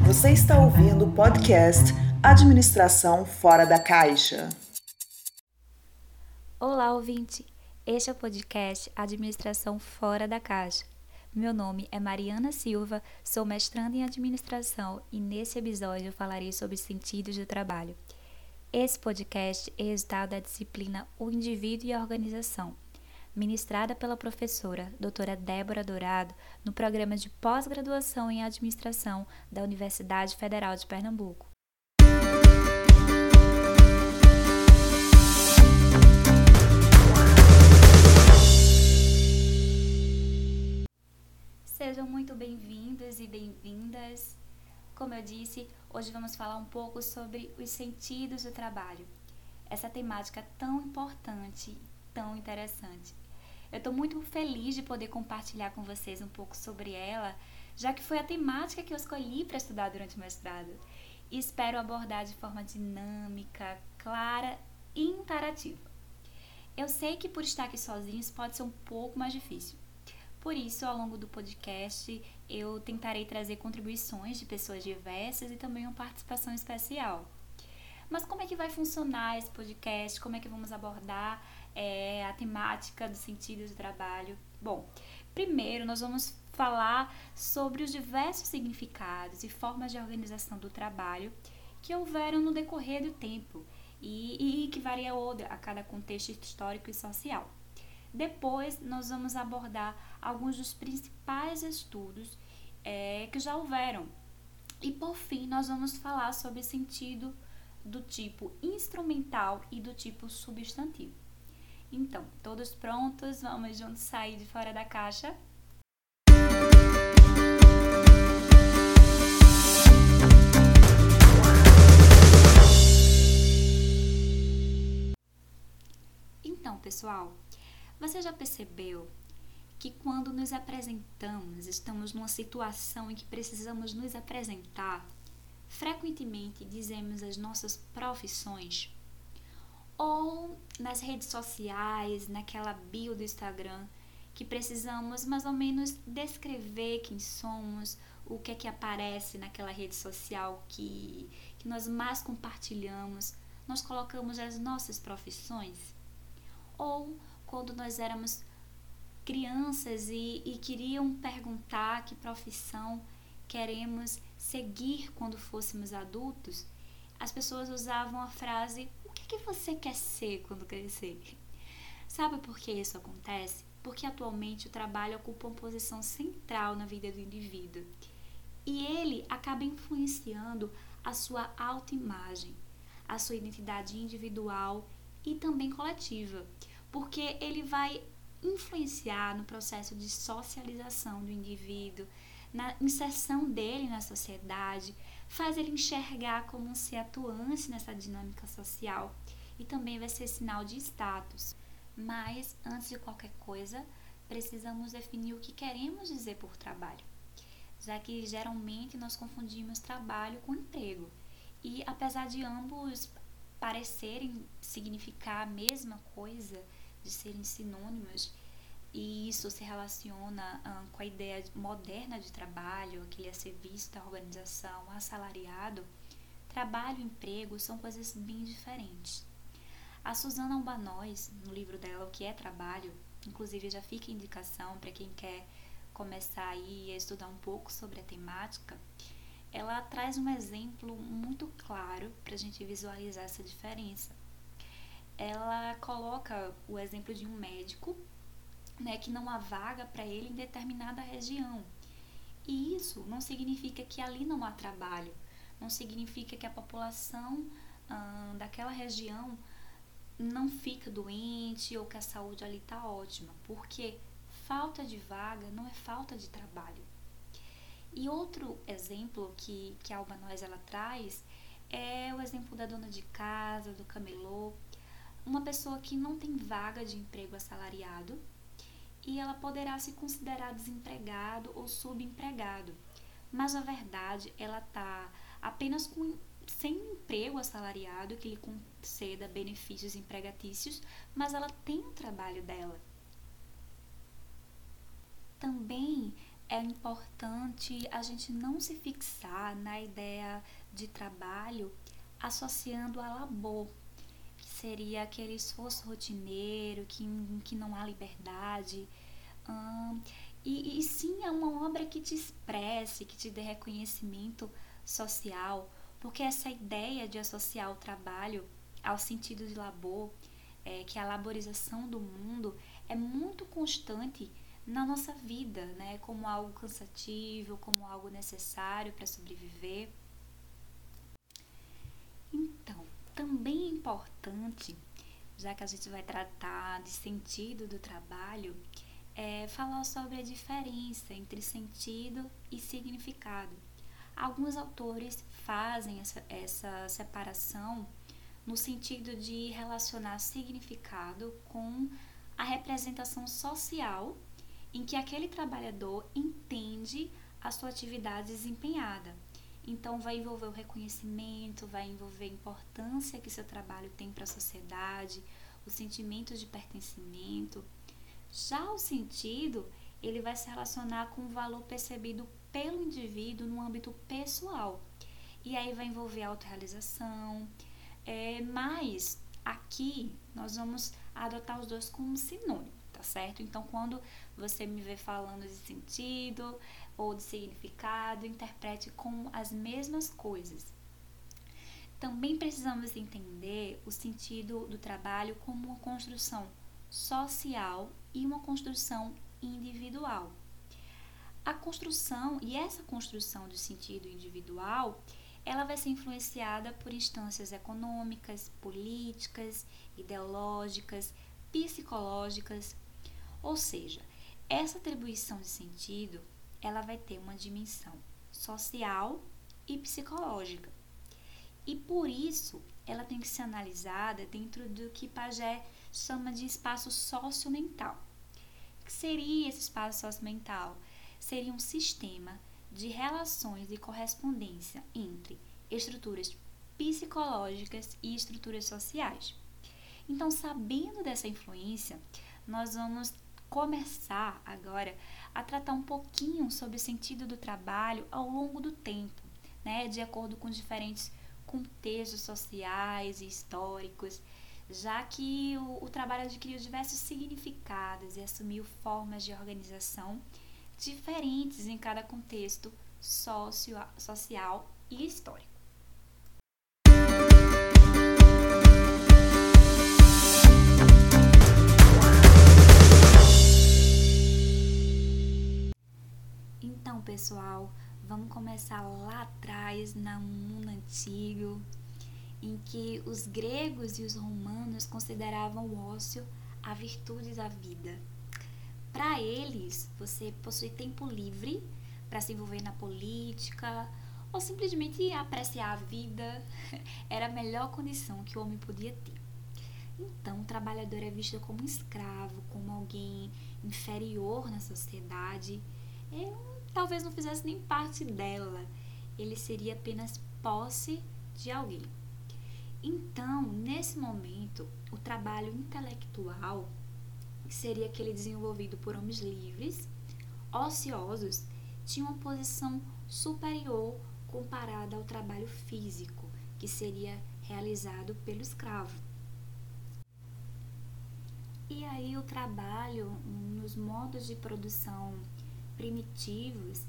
Você está ouvindo o podcast Administração Fora da Caixa. Olá, ouvinte! Este é o podcast Administração Fora da Caixa. Meu nome é Mariana Silva, sou mestranda em administração e nesse episódio falarei sobre sentidos do trabalho. Esse podcast é resultado da disciplina O Indivíduo e a Organização, ministrada pela professora doutora Débora Dourado no programa de pós-graduação em administração da Universidade Federal de Pernambuco. Sejam muito bem-vindos e bem-vindas. Como eu disse, hoje vamos falar um pouco sobre os sentidos do trabalho. Essa temática tão importante, tão interessante. Eu estou muito feliz de poder compartilhar com vocês um pouco sobre ela, já que foi a temática que eu escolhi para estudar durante o mestrado. E espero abordar de forma dinâmica, clara e interativa. Eu sei que por estar aqui sozinhos pode ser um pouco mais difícil. Por isso, ao longo do podcast, eu tentarei trazer contribuições de pessoas diversas e também uma participação especial. Mas como é que vai funcionar esse podcast? Como é que vamos abordar é, a temática do sentido do trabalho. Bom, primeiro nós vamos falar sobre os diversos significados e formas de organização do trabalho que houveram no decorrer do tempo e, e que varia a cada contexto histórico e social. Depois, nós vamos abordar alguns dos principais estudos é, que já houveram. E por fim, nós vamos falar sobre sentido do tipo instrumental e do tipo substantivo. Então, todos prontos? Vamos juntos sair de fora da caixa? Então, pessoal, você já percebeu que quando nos apresentamos, estamos numa situação em que precisamos nos apresentar, frequentemente dizemos as nossas profissões ou nas redes sociais, naquela bio do Instagram, que precisamos mais ou menos descrever quem somos, o que é que aparece naquela rede social que, que nós mais compartilhamos, nós colocamos as nossas profissões. Ou quando nós éramos crianças e, e queriam perguntar que profissão queremos seguir quando fôssemos adultos, as pessoas usavam a frase que você quer ser quando crescer? Sabe por que isso acontece? Porque atualmente o trabalho ocupa uma posição central na vida do indivíduo e ele acaba influenciando a sua autoimagem, a sua identidade individual e também coletiva, porque ele vai influenciar no processo de socialização do indivíduo, na inserção dele na sociedade, faz ele enxergar como um ser atuante nessa dinâmica social e também vai ser sinal de status. Mas, antes de qualquer coisa, precisamos definir o que queremos dizer por trabalho, já que geralmente nós confundimos trabalho com emprego. E apesar de ambos parecerem significar a mesma coisa, de serem sinônimos, e isso se relaciona um, com a ideia moderna de trabalho, aquele a serviço da organização, assalariado, trabalho e emprego são coisas bem diferentes. A Susana Albanóis, no livro dela O que é Trabalho, inclusive já fica indicação para quem quer começar aí a estudar um pouco sobre a temática, ela traz um exemplo muito claro para a gente visualizar essa diferença. Ela coloca o exemplo de um médico né, que não há vaga para ele em determinada região. E isso não significa que ali não há trabalho, não significa que a população hum, daquela região não fica doente ou que a saúde ali está ótima, porque falta de vaga não é falta de trabalho. E outro exemplo que, que a Alba Nós ela traz é o exemplo da dona de casa, do camelô, uma pessoa que não tem vaga de emprego assalariado, e ela poderá se considerar desempregado ou subempregado. Mas na verdade, ela está apenas com sem emprego assalariado que lhe conceda benefícios empregatícios, mas ela tem o trabalho dela. Também é importante a gente não se fixar na ideia de trabalho associando a labor, seria aquele esforço rotineiro, que, que não há liberdade. Hum, e, e sim é uma obra que te expresse, que te dê reconhecimento social, porque essa ideia de associar o trabalho ao sentido de labor, é, que é a laborização do mundo, é muito constante na nossa vida, né? Como algo cansativo, como algo necessário para sobreviver. Então, também é importante, já que a gente vai tratar de sentido do trabalho, é falar sobre a diferença entre sentido e significado. Alguns autores fazem essa, essa separação no sentido de relacionar significado com a representação social em que aquele trabalhador entende a sua atividade desempenhada. Então, vai envolver o reconhecimento, vai envolver a importância que seu trabalho tem para a sociedade, o sentimento de pertencimento. Já o sentido, ele vai se relacionar com o valor percebido pelo indivíduo no âmbito pessoal. E aí vai envolver a autorrealização. É, mas aqui nós vamos adotar os dois como sinônimo tá certo? Então, quando você me vê falando de sentido ou de significado, interprete com as mesmas coisas. Também precisamos entender o sentido do trabalho como uma construção social e uma construção individual. A construção e essa construção do sentido individual, ela vai ser influenciada por instâncias econômicas, políticas, ideológicas, psicológicas, ou seja, essa atribuição de sentido, ela vai ter uma dimensão social e psicológica. E por isso, ela tem que ser analisada dentro do que Pagé chama de espaço sociomental. O que seria esse espaço sociomental? Seria um sistema de relações e correspondência entre estruturas psicológicas e estruturas sociais. Então, sabendo dessa influência, nós vamos começar agora a tratar um pouquinho sobre o sentido do trabalho ao longo do tempo, né, de acordo com diferentes contextos sociais e históricos, já que o, o trabalho adquiriu diversos significados e assumiu formas de organização diferentes em cada contexto socio, social e histórico. Pessoal, vamos começar lá atrás, no mundo antigo, em que os gregos e os romanos consideravam o ócio a virtude da vida. Para eles, você possui tempo livre para se envolver na política ou simplesmente apreciar a vida era a melhor condição que o homem podia ter. Então, o trabalhador é visto como escravo, como alguém inferior na sociedade. É um talvez não fizesse nem parte dela. Ele seria apenas posse de alguém. Então, nesse momento, o trabalho intelectual, seria aquele desenvolvido por homens livres, ociosos, tinha uma posição superior comparada ao trabalho físico, que seria realizado pelo escravo. E aí o trabalho nos modos de produção primitivos,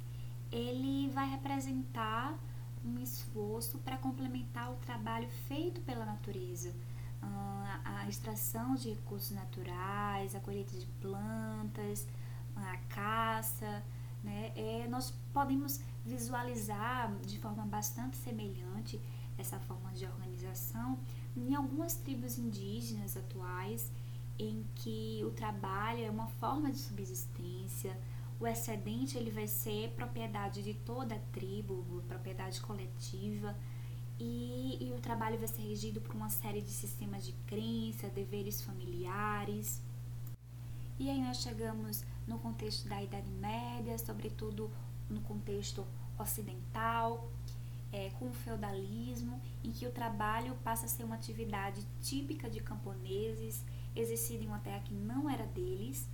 ele vai representar um esforço para complementar o trabalho feito pela natureza. Ah, a extração de recursos naturais, a colheita de plantas, a caça, né? É, nós podemos visualizar de forma bastante semelhante essa forma de organização em algumas tribos indígenas atuais, em que o trabalho é uma forma de subsistência, o excedente ele vai ser propriedade de toda a tribo, propriedade coletiva, e, e o trabalho vai ser regido por uma série de sistemas de crença, deveres familiares. E aí nós chegamos no contexto da Idade Média, sobretudo no contexto ocidental, é, com o feudalismo, em que o trabalho passa a ser uma atividade típica de camponeses, exercida em uma terra que não era deles,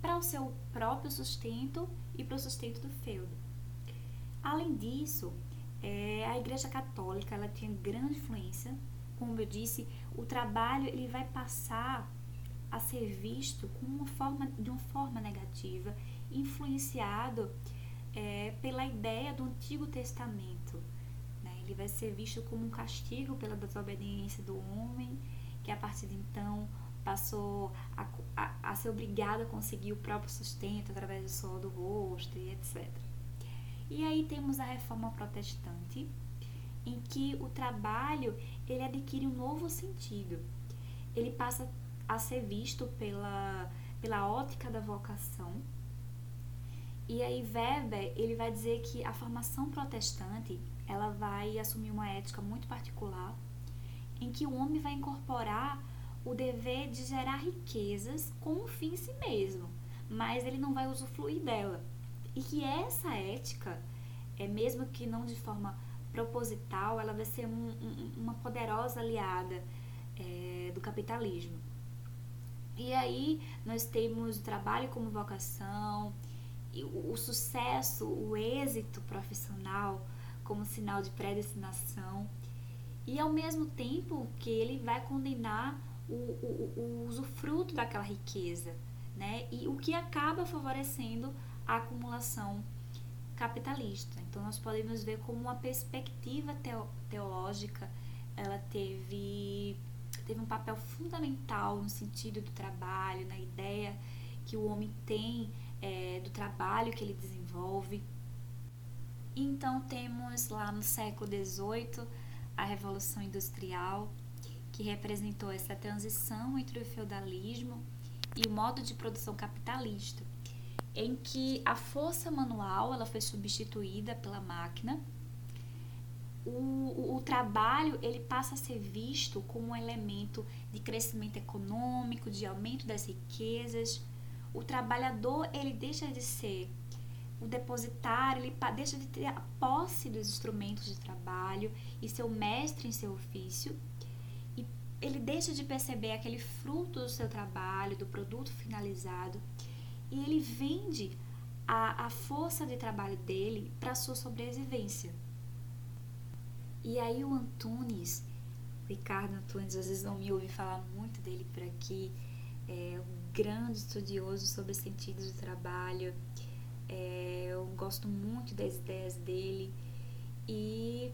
para o seu próprio sustento e para o sustento do feudo. Além disso, é, a Igreja Católica ela tinha grande influência. Como eu disse, o trabalho ele vai passar a ser visto com uma forma, de uma forma negativa, influenciado é, pela ideia do Antigo Testamento. Né? Ele vai ser visto como um castigo pela desobediência do homem, que a partir de então passou a, a, a ser obrigado a conseguir o próprio sustento através do sol do rosto e etc. E aí temos a reforma protestante, em que o trabalho ele adquire um novo sentido. Ele passa a ser visto pela, pela ótica da vocação. E aí Weber ele vai dizer que a formação protestante ela vai assumir uma ética muito particular, em que o homem vai incorporar o dever de gerar riquezas como um fim em si mesmo, mas ele não vai usufruir dela. E que essa ética, é mesmo que não de forma proposital, ela vai ser um, um, uma poderosa aliada é, do capitalismo. E aí nós temos o trabalho como vocação, o, o sucesso, o êxito profissional como sinal de predestinação. E ao mesmo tempo que ele vai condenar o, o, o usufruto daquela riqueza, né? E o que acaba favorecendo a acumulação capitalista. Então nós podemos ver como uma perspectiva teológica ela teve teve um papel fundamental no sentido do trabalho, na ideia que o homem tem é, do trabalho que ele desenvolve. Então temos lá no século XVIII a Revolução Industrial, que representou essa transição entre o feudalismo e o modo de produção capitalista, em que a força manual ela foi substituída pela máquina. O, o, o trabalho ele passa a ser visto como um elemento de crescimento econômico, de aumento das riquezas. O trabalhador ele deixa de ser o depositário, ele deixa de ter a posse dos instrumentos de trabalho e ser o mestre em seu ofício ele deixa de perceber aquele fruto do seu trabalho, do produto finalizado, e ele vende a, a força de trabalho dele para sua sobrevivência. E aí o Antunes, Ricardo Antunes, vezes não me ouve falar muito dele por aqui, é um grande estudioso sobre os sentidos do trabalho, é, eu gosto muito das ideias dele e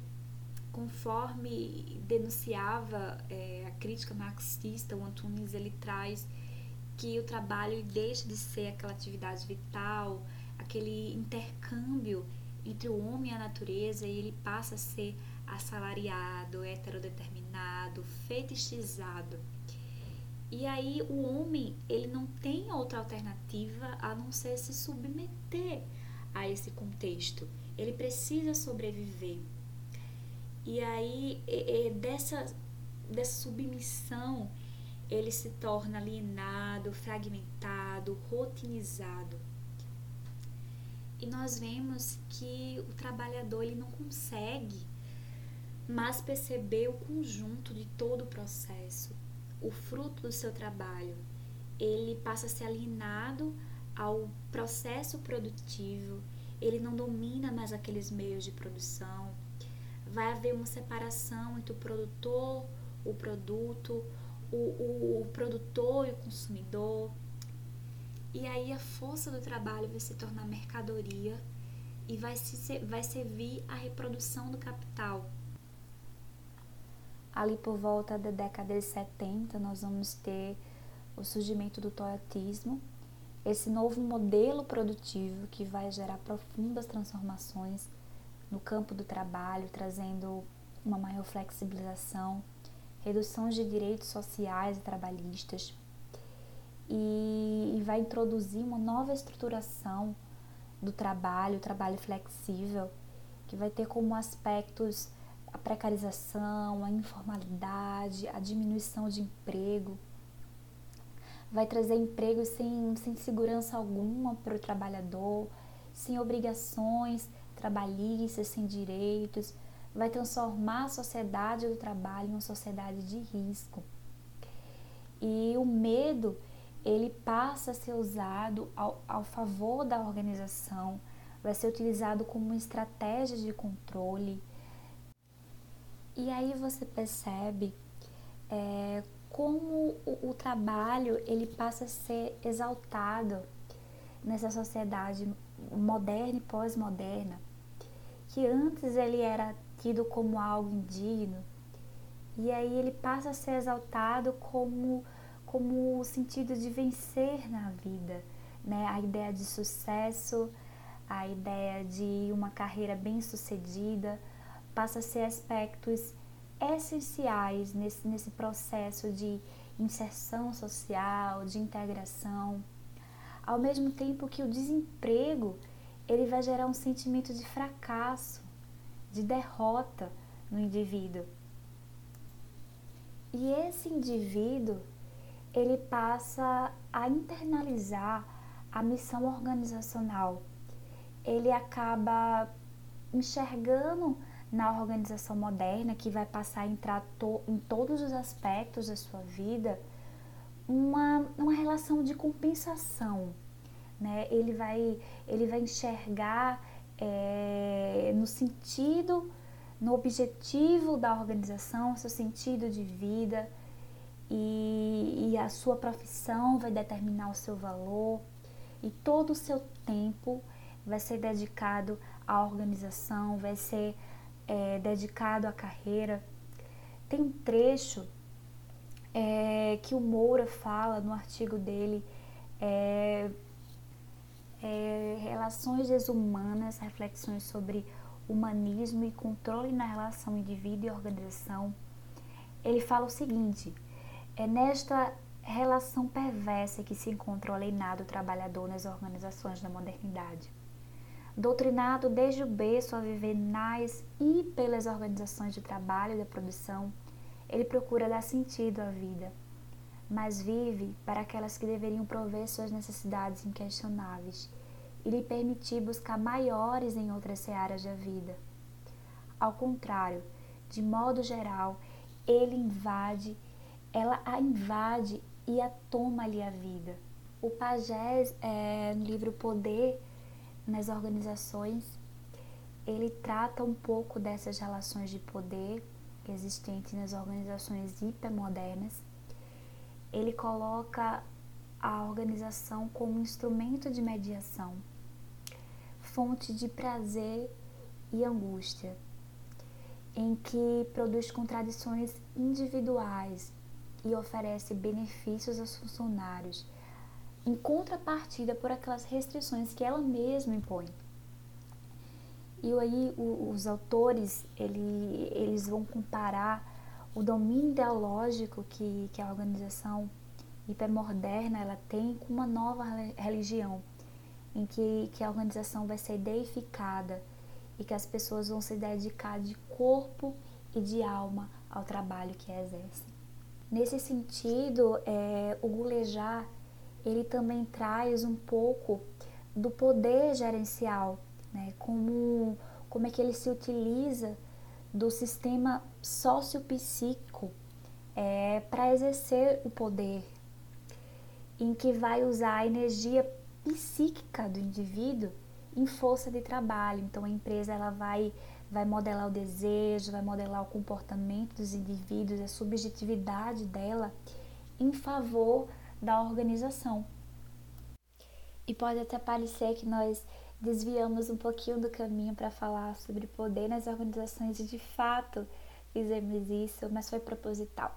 conforme denunciava é, a crítica marxista, o Antunes ele traz que o trabalho deixa de ser aquela atividade vital, aquele intercâmbio entre o homem e a natureza e ele passa a ser assalariado, heterodeterminado, fetichizado. E aí o homem, ele não tem outra alternativa a não ser se submeter a esse contexto. Ele precisa sobreviver. E aí, é, é, dessa, dessa submissão, ele se torna alienado, fragmentado, rotinizado. E nós vemos que o trabalhador ele não consegue mais perceber o conjunto de todo o processo, o fruto do seu trabalho. Ele passa a ser alienado ao processo produtivo, ele não domina mais aqueles meios de produção, vai haver uma separação entre o produtor, o produto, o, o, o produtor e o consumidor. E aí a força do trabalho vai se tornar mercadoria e vai, se, vai servir à reprodução do capital. Ali por volta da década de 70, nós vamos ter o surgimento do toyotismo, esse novo modelo produtivo que vai gerar profundas transformações no campo do trabalho, trazendo uma maior flexibilização, redução de direitos sociais e trabalhistas, e, e vai introduzir uma nova estruturação do trabalho, trabalho flexível, que vai ter como aspectos a precarização, a informalidade, a diminuição de emprego. Vai trazer empregos sem, sem segurança alguma para o trabalhador, sem obrigações trabalhistas, sem direitos, vai transformar a sociedade do trabalho em uma sociedade de risco. E o medo, ele passa a ser usado ao, ao favor da organização, vai ser utilizado como estratégia de controle. E aí você percebe é, como o, o trabalho ele passa a ser exaltado nessa sociedade moderna e pós-moderna, que antes ele era tido como algo indigno, e aí ele passa a ser exaltado como como o sentido de vencer na vida, né? A ideia de sucesso, a ideia de uma carreira bem-sucedida, passa a ser aspectos essenciais nesse, nesse processo de inserção social, de integração, ao mesmo tempo que o desemprego ele vai gerar um sentimento de fracasso, de derrota no indivíduo. E esse indivíduo ele passa a internalizar a missão organizacional. Ele acaba enxergando na organização moderna, que vai passar a entrar to, em todos os aspectos da sua vida, uma, uma relação de compensação. Né? Ele, vai, ele vai enxergar é, no sentido, no objetivo da organização, seu sentido de vida e, e a sua profissão vai determinar o seu valor e todo o seu tempo vai ser dedicado à organização, vai ser é, dedicado à carreira. Tem um trecho é, que o Moura fala no artigo dele, é, é, Relações Desumanas, reflexões sobre humanismo e controle na relação indivíduo e organização. Ele fala o seguinte: é nesta relação perversa que se encontra o alienado trabalhador nas organizações da modernidade. Doutrinado desde o berço a viver nas e pelas organizações de trabalho e da produção, ele procura dar sentido à vida, mas vive para aquelas que deveriam prover suas necessidades inquestionáveis e lhe permitir buscar maiores em outras searas da vida. Ao contrário, de modo geral, ele invade ela a invade e a toma-lhe a vida. O Pagés, é, no livro Poder nas Organizações, ele trata um pouco dessas relações de poder existentes nas organizações hipermodernas. Ele coloca a organização como instrumento de mediação, fonte de prazer e angústia, em que produz contradições individuais e oferece benefícios aos funcionários, em contrapartida por aquelas restrições que ela mesma impõe. E aí os autores ele, eles vão comparar o domínio ideológico que, que a organização hipermoderna ela tem com uma nova religião, em que, que a organização vai ser deificada e que as pessoas vão se dedicar de corpo e de alma ao trabalho que exercem. Nesse sentido, é, o Gulejar ele também traz um pouco do poder gerencial, né? como, como é que ele se utiliza do sistema sociopsíquico é, para exercer o poder, em que vai usar a energia psíquica do indivíduo em força de trabalho. Então a empresa ela vai vai modelar o desejo, vai modelar o comportamento dos indivíduos, a subjetividade dela em favor da organização. E pode até parecer que nós desviamos um pouquinho do caminho para falar sobre poder nas organizações e de fato fizemos isso, mas foi proposital,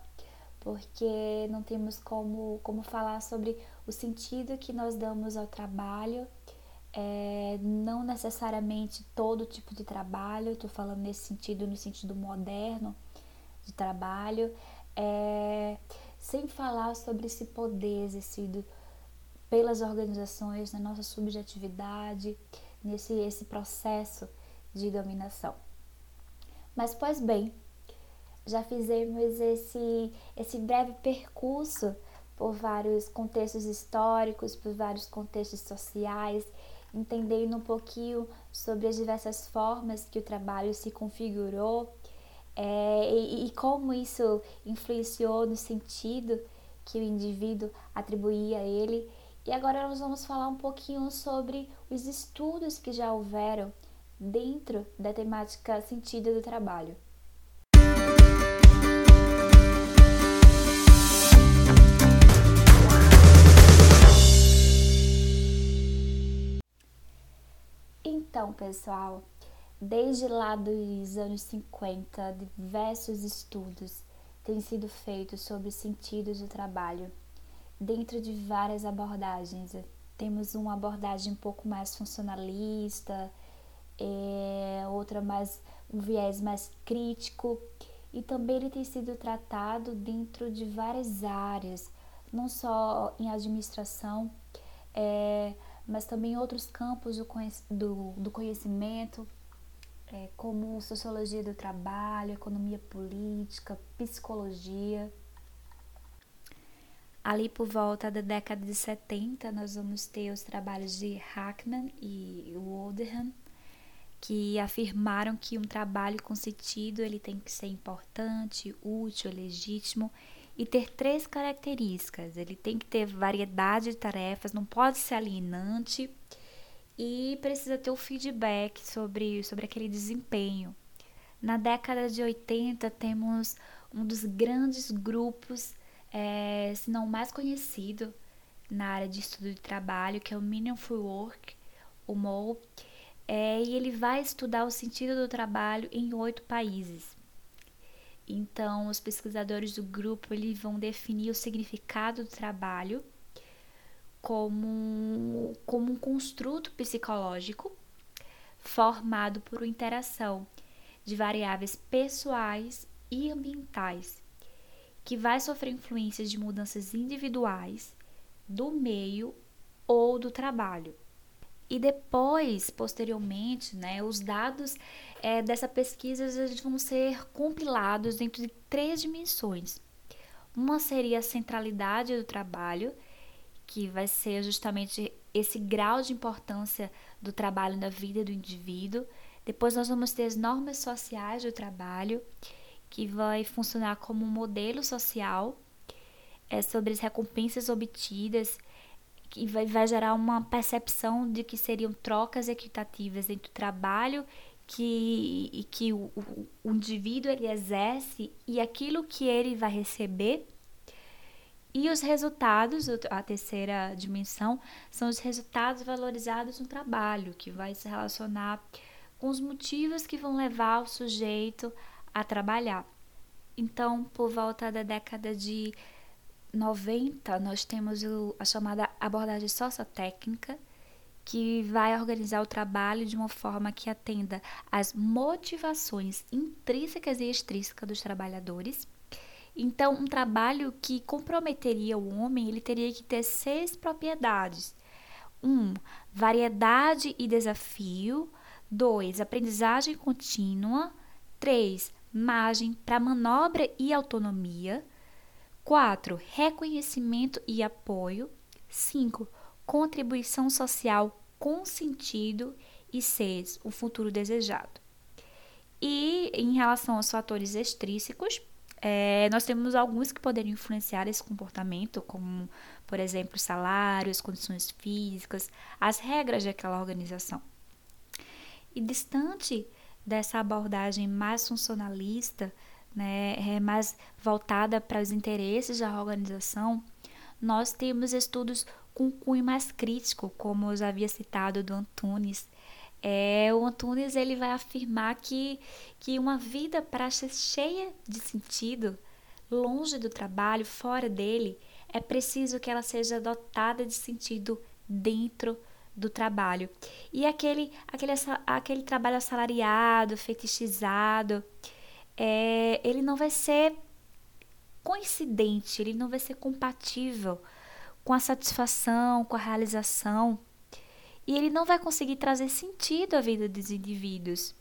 porque não temos como, como falar sobre o sentido que nós damos ao trabalho é, não necessariamente todo tipo de trabalho, estou falando nesse sentido, no sentido moderno de trabalho, é, sem falar sobre esse poder exercido pelas organizações na nossa subjetividade, nesse esse processo de dominação. Mas, pois bem, já fizemos esse, esse breve percurso por vários contextos históricos, por vários contextos sociais entendendo um pouquinho sobre as diversas formas que o trabalho se configurou é, e, e como isso influenciou no sentido que o indivíduo atribuía a ele. E agora nós vamos falar um pouquinho sobre os estudos que já houveram dentro da temática sentido do trabalho. Então, pessoal, desde lá dos anos 50, diversos estudos têm sido feitos sobre os sentidos do trabalho, dentro de várias abordagens. Temos uma abordagem um pouco mais funcionalista, é, outra mais um viés mais crítico, e também ele tem sido tratado dentro de várias áreas, não só em administração, é, mas também em outros campos do, do, do conhecimento, é, como sociologia do trabalho, economia política, psicologia. Ali por volta da década de 70, nós vamos ter os trabalhos de Hackman e Walderham, que afirmaram que um trabalho com sentido ele tem que ser importante, útil, legítimo e ter três características. Ele tem que ter variedade de tarefas, não pode ser alienante e precisa ter o feedback sobre, sobre aquele desempenho. Na década de 80, temos um dos grandes grupos, é, se não mais conhecido, na área de estudo de trabalho, que é o Meaningful Work, o MOL, é, e ele vai estudar o sentido do trabalho em oito países. Então, os pesquisadores do grupo eles vão definir o significado do trabalho como, como um construto psicológico formado por interação de variáveis pessoais e ambientais, que vai sofrer influências de mudanças individuais, do meio ou do trabalho. E depois, posteriormente, né, os dados é, dessa pesquisa eles vão ser compilados dentro de três dimensões. Uma seria a centralidade do trabalho, que vai ser justamente esse grau de importância do trabalho na vida do indivíduo. Depois nós vamos ter as normas sociais do trabalho, que vai funcionar como um modelo social é, sobre as recompensas obtidas que vai, vai gerar uma percepção de que seriam trocas equitativas entre o trabalho que, que o, o, o indivíduo ele exerce e aquilo que ele vai receber. E os resultados, a terceira dimensão, são os resultados valorizados no trabalho, que vai se relacionar com os motivos que vão levar o sujeito a trabalhar. Então, por volta da década de 90, nós temos o, a chamada abordagem sociotécnica, que vai organizar o trabalho de uma forma que atenda às motivações intrínsecas e extrínsecas dos trabalhadores. Então, um trabalho que comprometeria o homem, ele teria que ter seis propriedades. Um, variedade e desafio. Dois, aprendizagem contínua. Três, margem para manobra e autonomia. 4. Reconhecimento e apoio. 5. Contribuição social com sentido. E 6. O futuro desejado. E em relação aos fatores extrínsecos, é, nós temos alguns que poderiam influenciar esse comportamento, como, por exemplo, salários, condições físicas, as regras daquela organização. E distante dessa abordagem mais funcionalista, né, é mais voltada para os interesses da organização, nós temos estudos com cunho mais crítico, como eu já havia citado do Antunes. É, o Antunes ele vai afirmar que, que uma vida para cheia de sentido, longe do trabalho, fora dele, é preciso que ela seja dotada de sentido dentro do trabalho. E aquele, aquele, aquele trabalho assalariado, fetichizado, é, ele não vai ser coincidente, ele não vai ser compatível com a satisfação, com a realização, e ele não vai conseguir trazer sentido à vida dos indivíduos.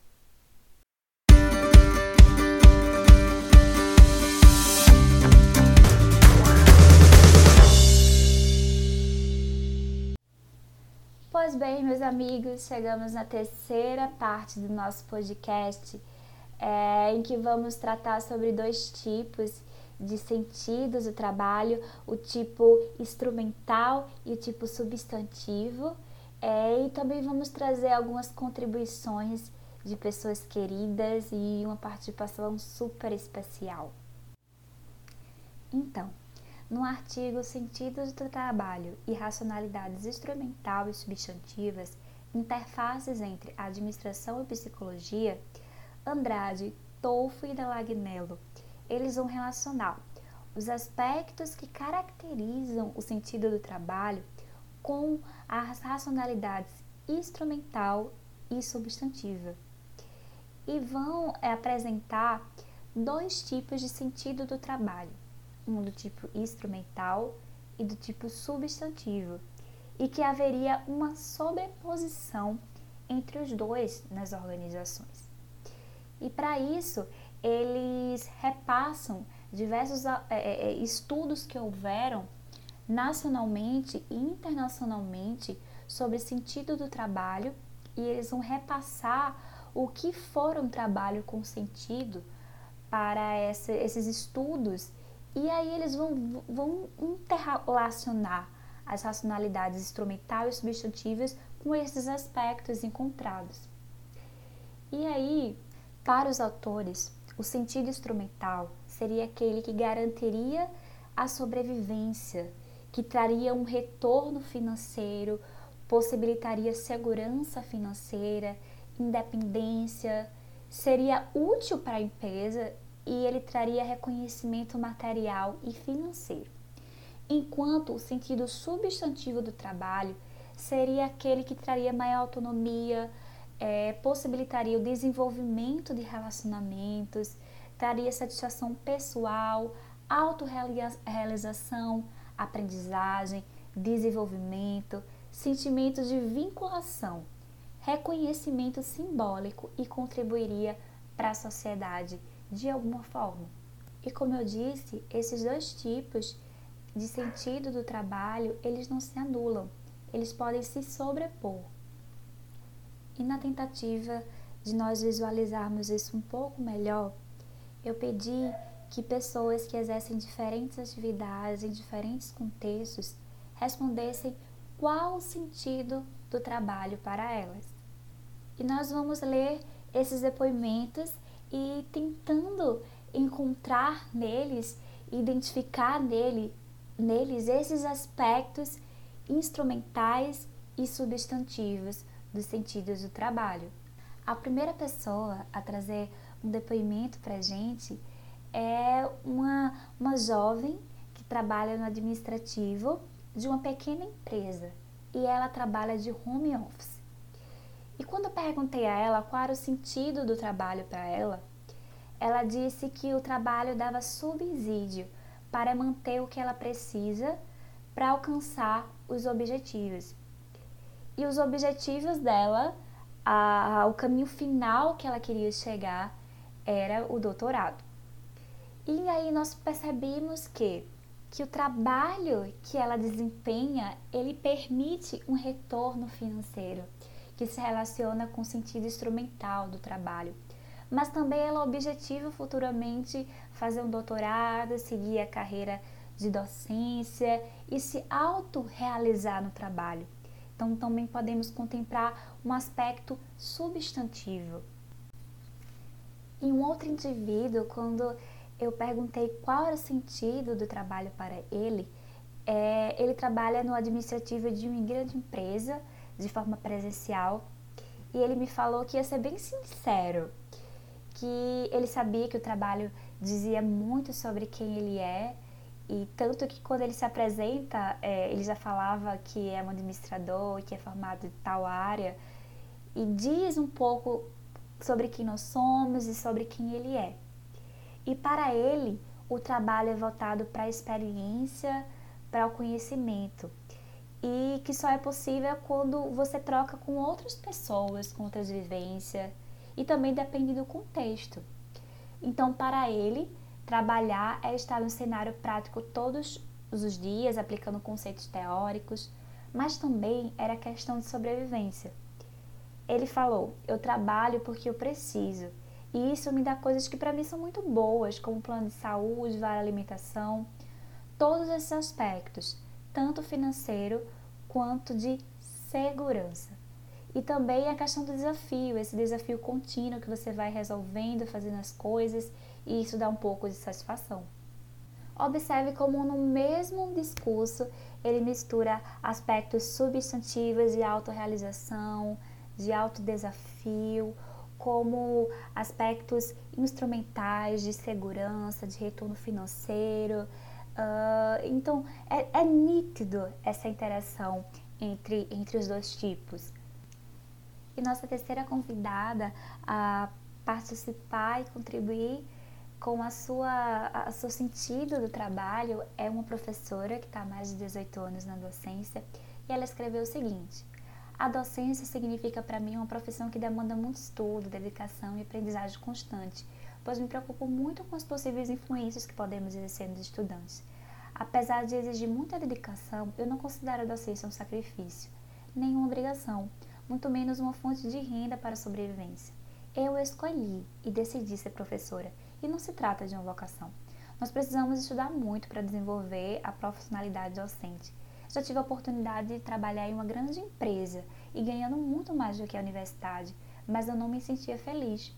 Pois bem, meus amigos, chegamos na terceira parte do nosso podcast é, em que vamos tratar sobre dois tipos de sentidos do trabalho, o tipo instrumental e o tipo substantivo. É, e também vamos trazer algumas contribuições de pessoas queridas e uma participação super especial. Então, no artigo Sentidos do Trabalho e Racionalidades Instrumental e Substantivas, Interfaces entre Administração e Psicologia, Andrade, Tolfo e Delagnello eles vão relacionar os aspectos que caracterizam o sentido do trabalho com as racionalidades instrumental e substantiva. E vão apresentar dois tipos de sentido do trabalho, um do tipo instrumental e do tipo substantivo, e que haveria uma sobreposição entre os dois nas organizações. E para isso, eles repassam diversos é, é, estudos que houveram nacionalmente e internacionalmente sobre o sentido do trabalho e eles vão repassar o que for um trabalho com sentido para esses estudos e aí eles vão, vão interrelacionar as racionalidades instrumental e substantivas com esses aspectos encontrados. E aí, para os autores, o sentido instrumental seria aquele que garantiria a sobrevivência, que traria um retorno financeiro, possibilitaria segurança financeira, independência, seria útil para a empresa e ele traria reconhecimento material e financeiro. Enquanto o sentido substantivo do trabalho seria aquele que traria maior autonomia, é, possibilitaria o desenvolvimento de relacionamentos, traria satisfação pessoal, autorrealização, aprendizagem, desenvolvimento, sentimento de vinculação, reconhecimento simbólico e contribuiria para a sociedade de alguma forma. E como eu disse, esses dois tipos de sentido do trabalho, eles não se anulam, eles podem se sobrepor. E na tentativa de nós visualizarmos isso um pouco melhor, eu pedi que pessoas que exercem diferentes atividades em diferentes contextos respondessem qual o sentido do trabalho para elas. E nós vamos ler esses depoimentos e tentando encontrar neles, identificar nele, neles esses aspectos instrumentais e substantivos dos sentidos do trabalho. A primeira pessoa a trazer um depoimento para a gente é uma, uma jovem que trabalha no administrativo de uma pequena empresa e ela trabalha de home office. E quando eu perguntei a ela qual era o sentido do trabalho para ela, ela disse que o trabalho dava subsídio para manter o que ela precisa para alcançar os objetivos. E os objetivos dela, a, o caminho final que ela queria chegar era o doutorado. E aí nós percebemos que que o trabalho que ela desempenha, ele permite um retorno financeiro que se relaciona com o sentido instrumental do trabalho. Mas também ela objetiva futuramente fazer um doutorado, seguir a carreira de docência e se autorrealizar no trabalho. Então, também podemos contemplar um aspecto substantivo. E um outro indivíduo, quando eu perguntei qual era o sentido do trabalho para ele, é, ele trabalha no administrativo de uma grande empresa, de forma presencial, e ele me falou que ia ser bem sincero, que ele sabia que o trabalho dizia muito sobre quem ele é, e tanto que quando ele se apresenta, é, ele já falava que é um administrador, que é formado em tal área, e diz um pouco sobre quem nós somos e sobre quem ele é. E para ele, o trabalho é voltado para a experiência, para o conhecimento. E que só é possível quando você troca com outras pessoas, com outras vivências, e também depende do contexto. Então, para ele, Trabalhar é estar no cenário prático todos os dias, aplicando conceitos teóricos, mas também era questão de sobrevivência. Ele falou: Eu trabalho porque eu preciso, E isso me dá coisas que para mim são muito boas, como plano de saúde, vale alimentação, todos esses aspectos, tanto financeiro quanto de segurança. E também a questão do desafio, esse desafio contínuo que você vai resolvendo, fazendo as coisas, e isso dá um pouco de satisfação. Observe como no mesmo discurso ele mistura aspectos substantivos de autorrealização, de autodesafio, como aspectos instrumentais de segurança, de retorno financeiro. Uh, então, é, é nítido essa interação entre, entre os dois tipos. E nossa terceira convidada a participar e contribuir com a sua, a seu sentido do trabalho é uma professora que está há mais de 18 anos na docência e ela escreveu o seguinte: A docência significa para mim uma profissão que demanda muito estudo, dedicação e aprendizagem constante, pois me preocupo muito com as possíveis influências que podemos exercer nos estudantes. Apesar de exigir muita dedicação, eu não considero a docência um sacrifício, nem uma obrigação, muito menos uma fonte de renda para a sobrevivência. Eu escolhi e decidi ser professora, e não se trata de uma vocação. Nós precisamos estudar muito para desenvolver a profissionalidade docente. Já tive a oportunidade de trabalhar em uma grande empresa e ganhando muito mais do que a universidade, mas eu não me sentia feliz.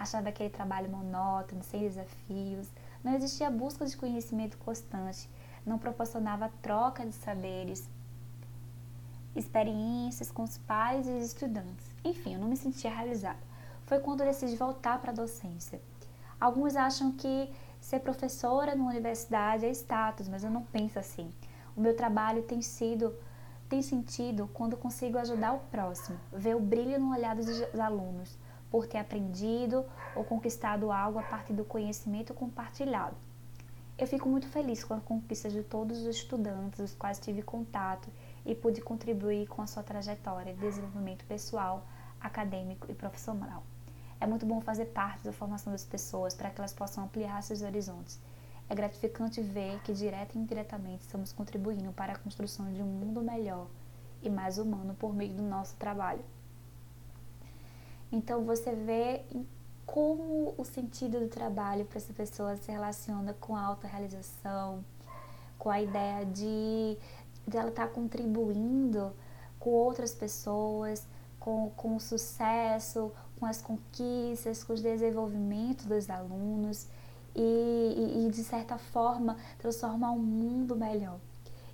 Achava aquele trabalho monótono, sem desafios, não existia busca de conhecimento constante, não proporcionava troca de saberes, experiências com os pais e os estudantes. Enfim, eu não me sentia realizada. Foi quando decidi voltar para a docência. Alguns acham que ser professora numa universidade é status, mas eu não penso assim. O meu trabalho tem sido tem sentido quando consigo ajudar o próximo, ver o brilho no olhar dos alunos, por ter aprendido ou conquistado algo a partir do conhecimento compartilhado. Eu fico muito feliz com a conquista de todos os estudantes, os quais tive contato e pude contribuir com a sua trajetória de desenvolvimento pessoal, acadêmico e profissional. É muito bom fazer parte da formação das pessoas para que elas possam ampliar seus horizontes. É gratificante ver que, direta e indiretamente, estamos contribuindo para a construção de um mundo melhor e mais humano por meio do nosso trabalho. Então, você vê como o sentido do trabalho para essa pessoa se relaciona com a autorrealização, com a ideia de, de ela estar tá contribuindo com outras pessoas, com, com o sucesso, com as conquistas, com o desenvolvimento dos alunos e, e, e de certa forma transformar um mundo melhor.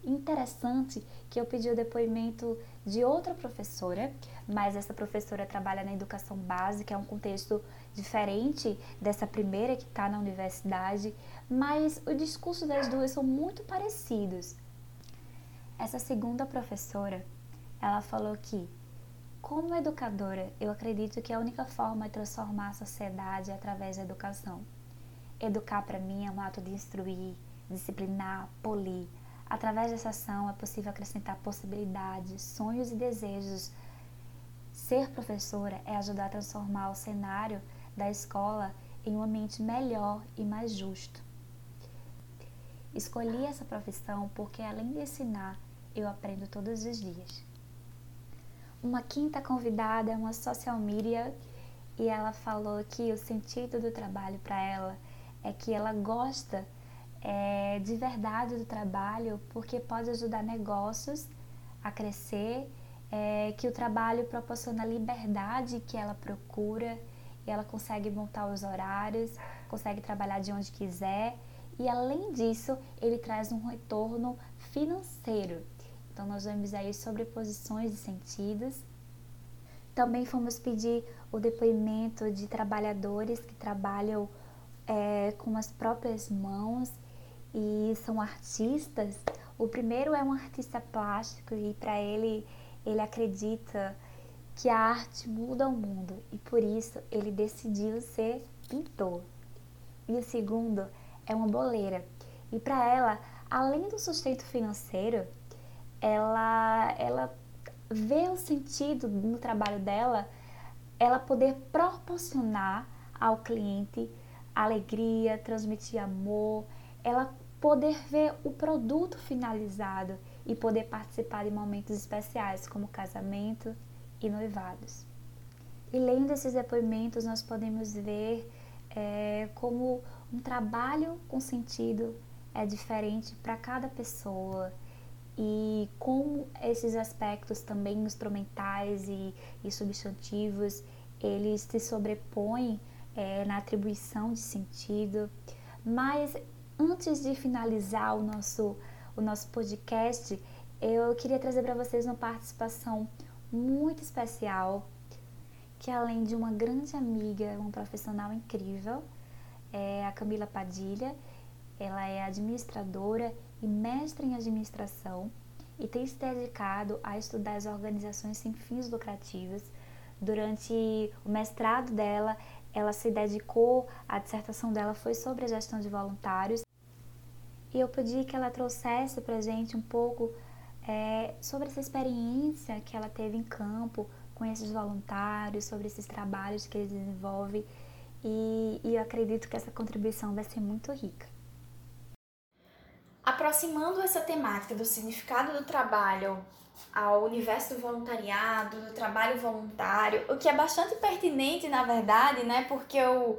Interessante que eu pedi o depoimento de outra professora, mas essa professora trabalha na educação básica, é um contexto diferente dessa primeira que está na universidade, mas o discurso das duas são muito parecidos. Essa segunda professora, ela falou que como educadora, eu acredito que a única forma de transformar a sociedade é através da educação. Educar para mim é um ato de instruir, disciplinar, polir. Através dessa ação é possível acrescentar possibilidades, sonhos e desejos. Ser professora é ajudar a transformar o cenário da escola em um ambiente melhor e mais justo. Escolhi essa profissão porque, além de ensinar, eu aprendo todos os dias. Uma quinta convidada é uma social media e ela falou que o sentido do trabalho para ela é que ela gosta é, de verdade do trabalho porque pode ajudar negócios a crescer, é, que o trabalho proporciona a liberdade que ela procura e ela consegue montar os horários, consegue trabalhar de onde quiser e além disso ele traz um retorno financeiro. Então, nós vamos aí sobre posições de sentidos. Também fomos pedir o depoimento de trabalhadores que trabalham é, com as próprias mãos e são artistas. O primeiro é um artista plástico e para ele ele acredita que a arte muda o mundo e por isso ele decidiu ser pintor. E o segundo é uma boleira. E para ela, além do sustento financeiro, ela, ela vê o sentido no trabalho dela, ela poder proporcionar ao cliente alegria, transmitir amor, ela poder ver o produto finalizado e poder participar de momentos especiais como casamento e noivados. E lendo esses depoimentos, nós podemos ver é, como um trabalho com sentido é diferente para cada pessoa e como esses aspectos também instrumentais e, e substantivos eles se sobrepõem é, na atribuição de sentido. Mas antes de finalizar o nosso, o nosso podcast, eu queria trazer para vocês uma participação muito especial, que além de uma grande amiga, uma profissional incrível, é a Camila Padilha. Ela é administradora e mestre em administração e tem se dedicado a estudar as organizações sem fins lucrativos. Durante o mestrado dela, ela se dedicou, a dissertação dela foi sobre a gestão de voluntários. E eu pedi que ela trouxesse para gente um pouco é, sobre essa experiência que ela teve em campo com esses voluntários, sobre esses trabalhos que eles desenvolvem. E, e eu acredito que essa contribuição vai ser muito rica. Aproximando essa temática do significado do trabalho ao universo do voluntariado, do trabalho voluntário, o que é bastante pertinente, na verdade, né? Porque o,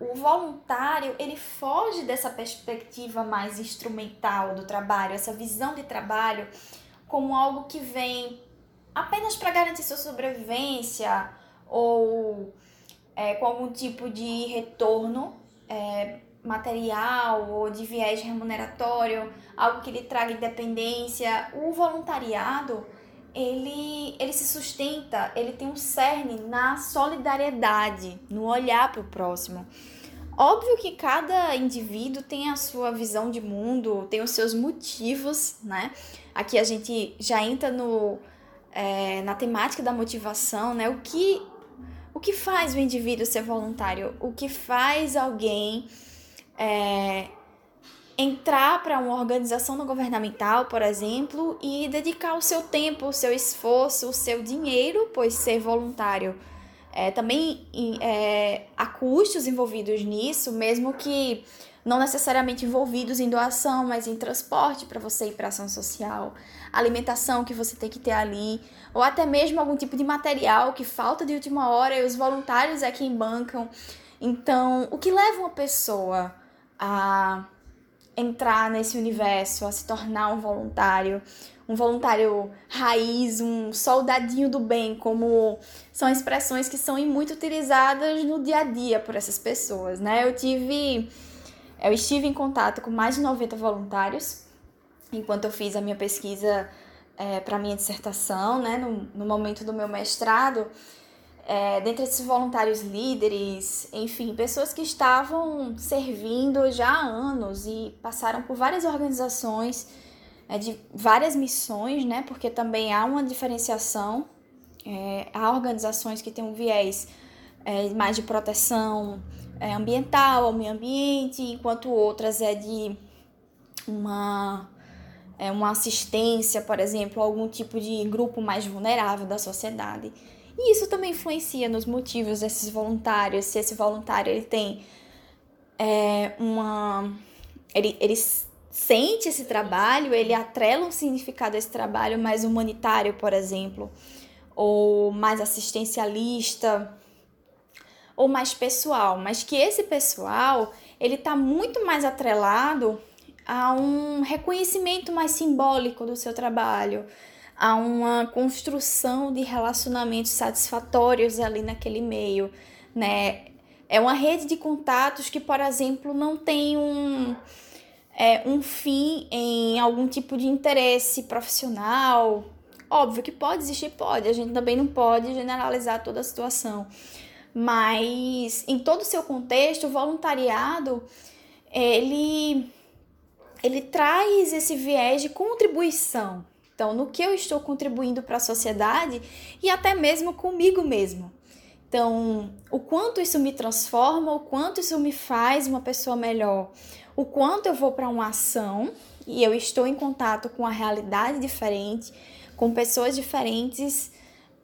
o voluntário, ele foge dessa perspectiva mais instrumental do trabalho, essa visão de trabalho como algo que vem apenas para garantir sua sobrevivência ou é, com algum tipo de retorno é, material ou de viés remuneratório, algo que lhe traga independência. O voluntariado, ele, ele se sustenta, ele tem um cerne na solidariedade, no olhar para o próximo. Óbvio que cada indivíduo tem a sua visão de mundo, tem os seus motivos, né? Aqui a gente já entra no, é, na temática da motivação, né? O que, o que faz o indivíduo ser voluntário? O que faz alguém é, entrar para uma organização não governamental, por exemplo, e dedicar o seu tempo, o seu esforço, o seu dinheiro, pois ser voluntário é, também é, há custos envolvidos nisso, mesmo que não necessariamente envolvidos em doação, mas em transporte para você ir para ação social, alimentação que você tem que ter ali, ou até mesmo algum tipo de material que falta de última hora e os voluntários é quem bancam. Então, o que leva uma pessoa a entrar nesse universo, a se tornar um voluntário, um voluntário raiz, um soldadinho do bem, como são expressões que são muito utilizadas no dia a dia por essas pessoas, né? Eu tive eu estive em contato com mais de 90 voluntários enquanto eu fiz a minha pesquisa é, para minha dissertação, né, no, no momento do meu mestrado, é, dentre esses voluntários líderes, enfim, pessoas que estavam servindo já há anos e passaram por várias organizações, é, de várias missões, né? Porque também há uma diferenciação. É, há organizações que têm um viés é, mais de proteção é, ambiental, ao meio ambiente, enquanto outras é de uma, é, uma assistência, por exemplo, a algum tipo de grupo mais vulnerável da sociedade. E isso também influencia nos motivos desses voluntários, se esse voluntário ele tem é, uma. Ele, ele sente esse trabalho, ele atrela um significado a esse trabalho mais humanitário, por exemplo, ou mais assistencialista, ou mais pessoal, mas que esse pessoal ele está muito mais atrelado a um reconhecimento mais simbólico do seu trabalho, a uma construção de relacionamentos satisfatórios ali naquele meio, né? É uma rede de contatos que, por exemplo, não tem um, é, um fim em algum tipo de interesse profissional. Óbvio que pode existir, pode. A gente também não pode generalizar toda a situação. Mas em todo o seu contexto, o voluntariado, ele, ele traz esse viés de contribuição, então, no que eu estou contribuindo para a sociedade e até mesmo comigo mesmo. Então, o quanto isso me transforma, o quanto isso me faz uma pessoa melhor, o quanto eu vou para uma ação e eu estou em contato com a realidade diferente, com pessoas diferentes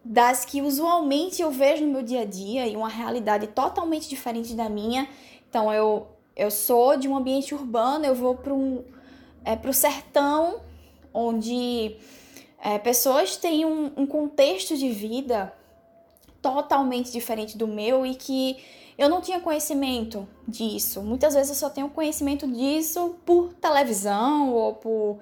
das que usualmente eu vejo no meu dia a dia e uma realidade totalmente diferente da minha. Então, eu, eu sou de um ambiente urbano, eu vou para um, é, o sertão onde é, pessoas têm um, um contexto de vida totalmente diferente do meu e que eu não tinha conhecimento disso. Muitas vezes eu só tenho conhecimento disso por televisão ou por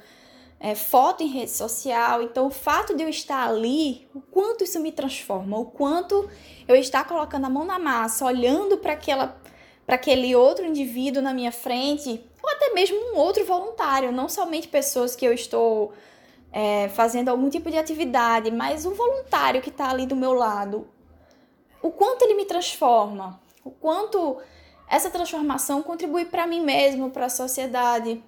é, foto em rede social. Então, o fato de eu estar ali, o quanto isso me transforma, o quanto eu estar colocando a mão na massa, olhando para aquela para aquele outro indivíduo na minha frente, ou até mesmo um outro voluntário, não somente pessoas que eu estou é, fazendo algum tipo de atividade, mas um voluntário que está ali do meu lado. O quanto ele me transforma, o quanto essa transformação contribui para mim mesmo, para a sociedade.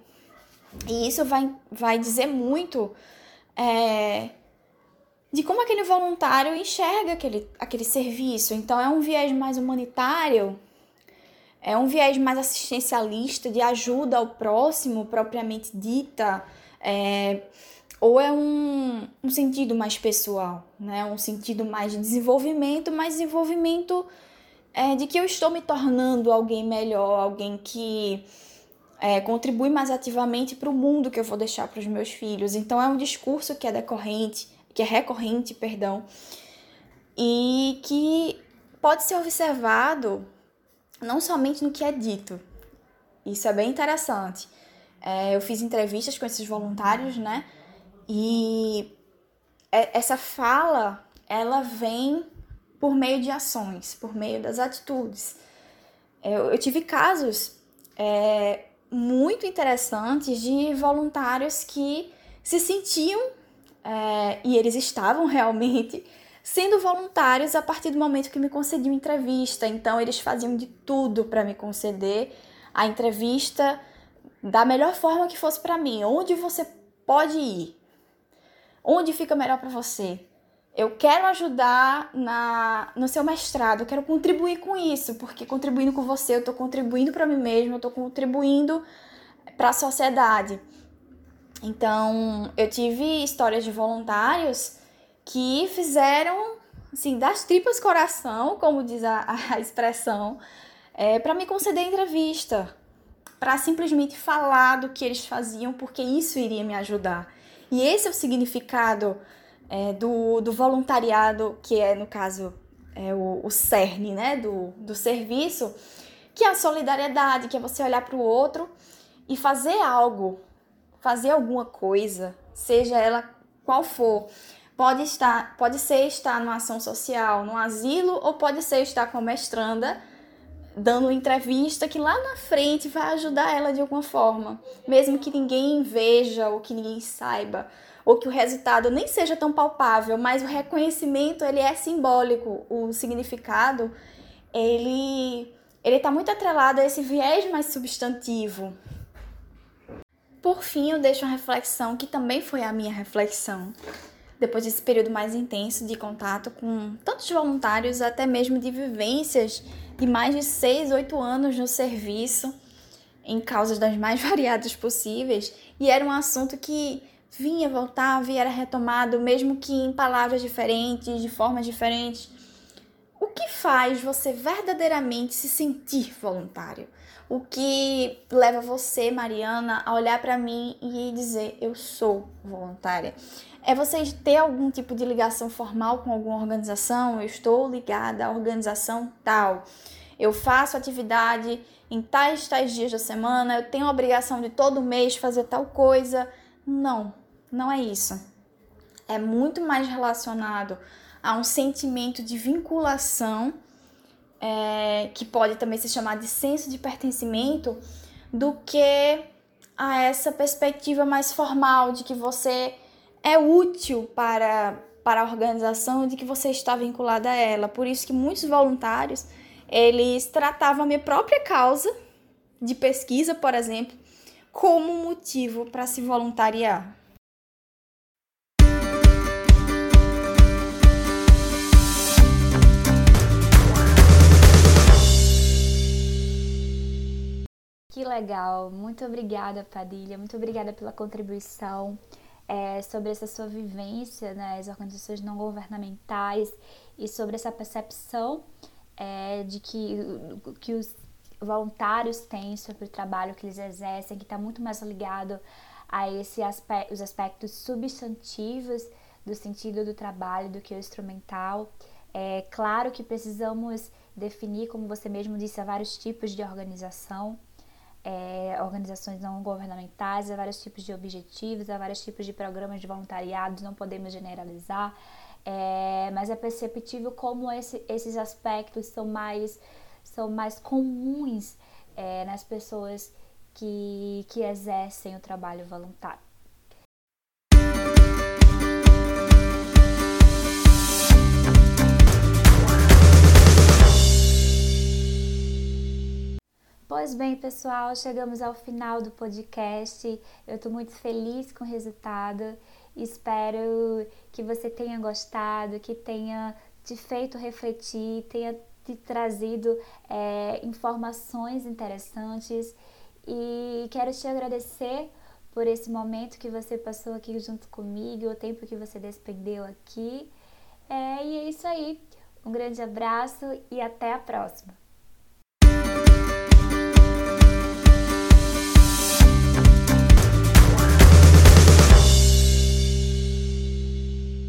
E isso vai, vai dizer muito é, de como aquele voluntário enxerga aquele, aquele serviço. Então, é um viés mais humanitário, é um viés mais assistencialista, de ajuda ao próximo, propriamente dita, é, ou é um, um sentido mais pessoal, né? um sentido mais de desenvolvimento, mas desenvolvimento é, de que eu estou me tornando alguém melhor, alguém que é, contribui mais ativamente para o mundo que eu vou deixar para os meus filhos. Então é um discurso que é decorrente, que é recorrente, perdão, e que pode ser observado não somente no que é dito. Isso é bem interessante. É, eu fiz entrevistas com esses voluntários, né? E é, essa fala, ela vem por meio de ações, por meio das atitudes. Eu, eu tive casos é, muito interessantes de voluntários que se sentiam, é, e eles estavam realmente, sendo voluntários a partir do momento que me concediam entrevista. Então, eles faziam de tudo para me conceder a entrevista da melhor forma que fosse para mim. Onde você pode ir? Onde fica melhor para você? eu quero ajudar na, no seu mestrado, eu quero contribuir com isso, porque contribuindo com você, eu estou contribuindo para mim mesmo, eu estou contribuindo para a sociedade. Então, eu tive histórias de voluntários que fizeram, assim, das tripas coração, como diz a, a expressão, é, para me conceder entrevista, para simplesmente falar do que eles faziam, porque isso iria me ajudar. E esse é o significado é, do, do voluntariado, que é, no caso, é o, o cerne né, do, do serviço, que é a solidariedade, que é você olhar para o outro e fazer algo, fazer alguma coisa, seja ela qual for. Pode estar, pode ser estar numa ação social, num asilo, ou pode ser estar com a mestranda dando entrevista que lá na frente vai ajudar ela de alguma forma, mesmo que ninguém veja ou que ninguém saiba ou que o resultado nem seja tão palpável, mas o reconhecimento ele é simbólico, o significado ele ele está muito atrelado a esse viés mais substantivo. Por fim, eu deixo uma reflexão que também foi a minha reflexão depois desse período mais intenso de contato com tantos voluntários, até mesmo de vivências de mais de 6, 8 anos no serviço, em causas das mais variadas possíveis, e era um assunto que vinha, voltava e era retomado, mesmo que em palavras diferentes, de formas diferentes. O que faz você verdadeiramente se sentir voluntário? O que leva você, Mariana, a olhar para mim e dizer eu sou voluntária? É você ter algum tipo de ligação formal com alguma organização? Eu estou ligada à organização tal. Eu faço atividade em tais tais dias da semana, eu tenho a obrigação de todo mês fazer tal coisa. Não, não é isso. É muito mais relacionado a um sentimento de vinculação, é, que pode também se chamar de senso de pertencimento, do que a essa perspectiva mais formal de que você é útil para, para a organização, de que você está vinculado a ela. Por isso que muitos voluntários, eles tratavam a minha própria causa de pesquisa, por exemplo, como motivo para se voluntariar. Que legal! Muito obrigada, Padilha. Muito obrigada pela contribuição é, sobre essa sua vivência nas né, organizações não governamentais e sobre essa percepção é, de que, que os voluntários têm sobre o trabalho que eles exercem, que está muito mais ligado a esse aspecto, os aspectos substantivos do sentido do trabalho do que o instrumental. É claro que precisamos definir, como você mesmo disse, há vários tipos de organização, é, organizações não governamentais, há vários tipos de objetivos, há vários tipos de programas de voluntariado, não podemos generalizar, é, mas é perceptível como esse, esses aspectos são mais, são mais comuns é, nas pessoas que, que exercem o trabalho voluntário. Pois bem, pessoal, chegamos ao final do podcast. Eu estou muito feliz com o resultado. Espero que você tenha gostado, que tenha te feito refletir, tenha te trazido é, informações interessantes. E quero te agradecer por esse momento que você passou aqui junto comigo, o tempo que você despendeu aqui. É, e é isso aí. Um grande abraço e até a próxima!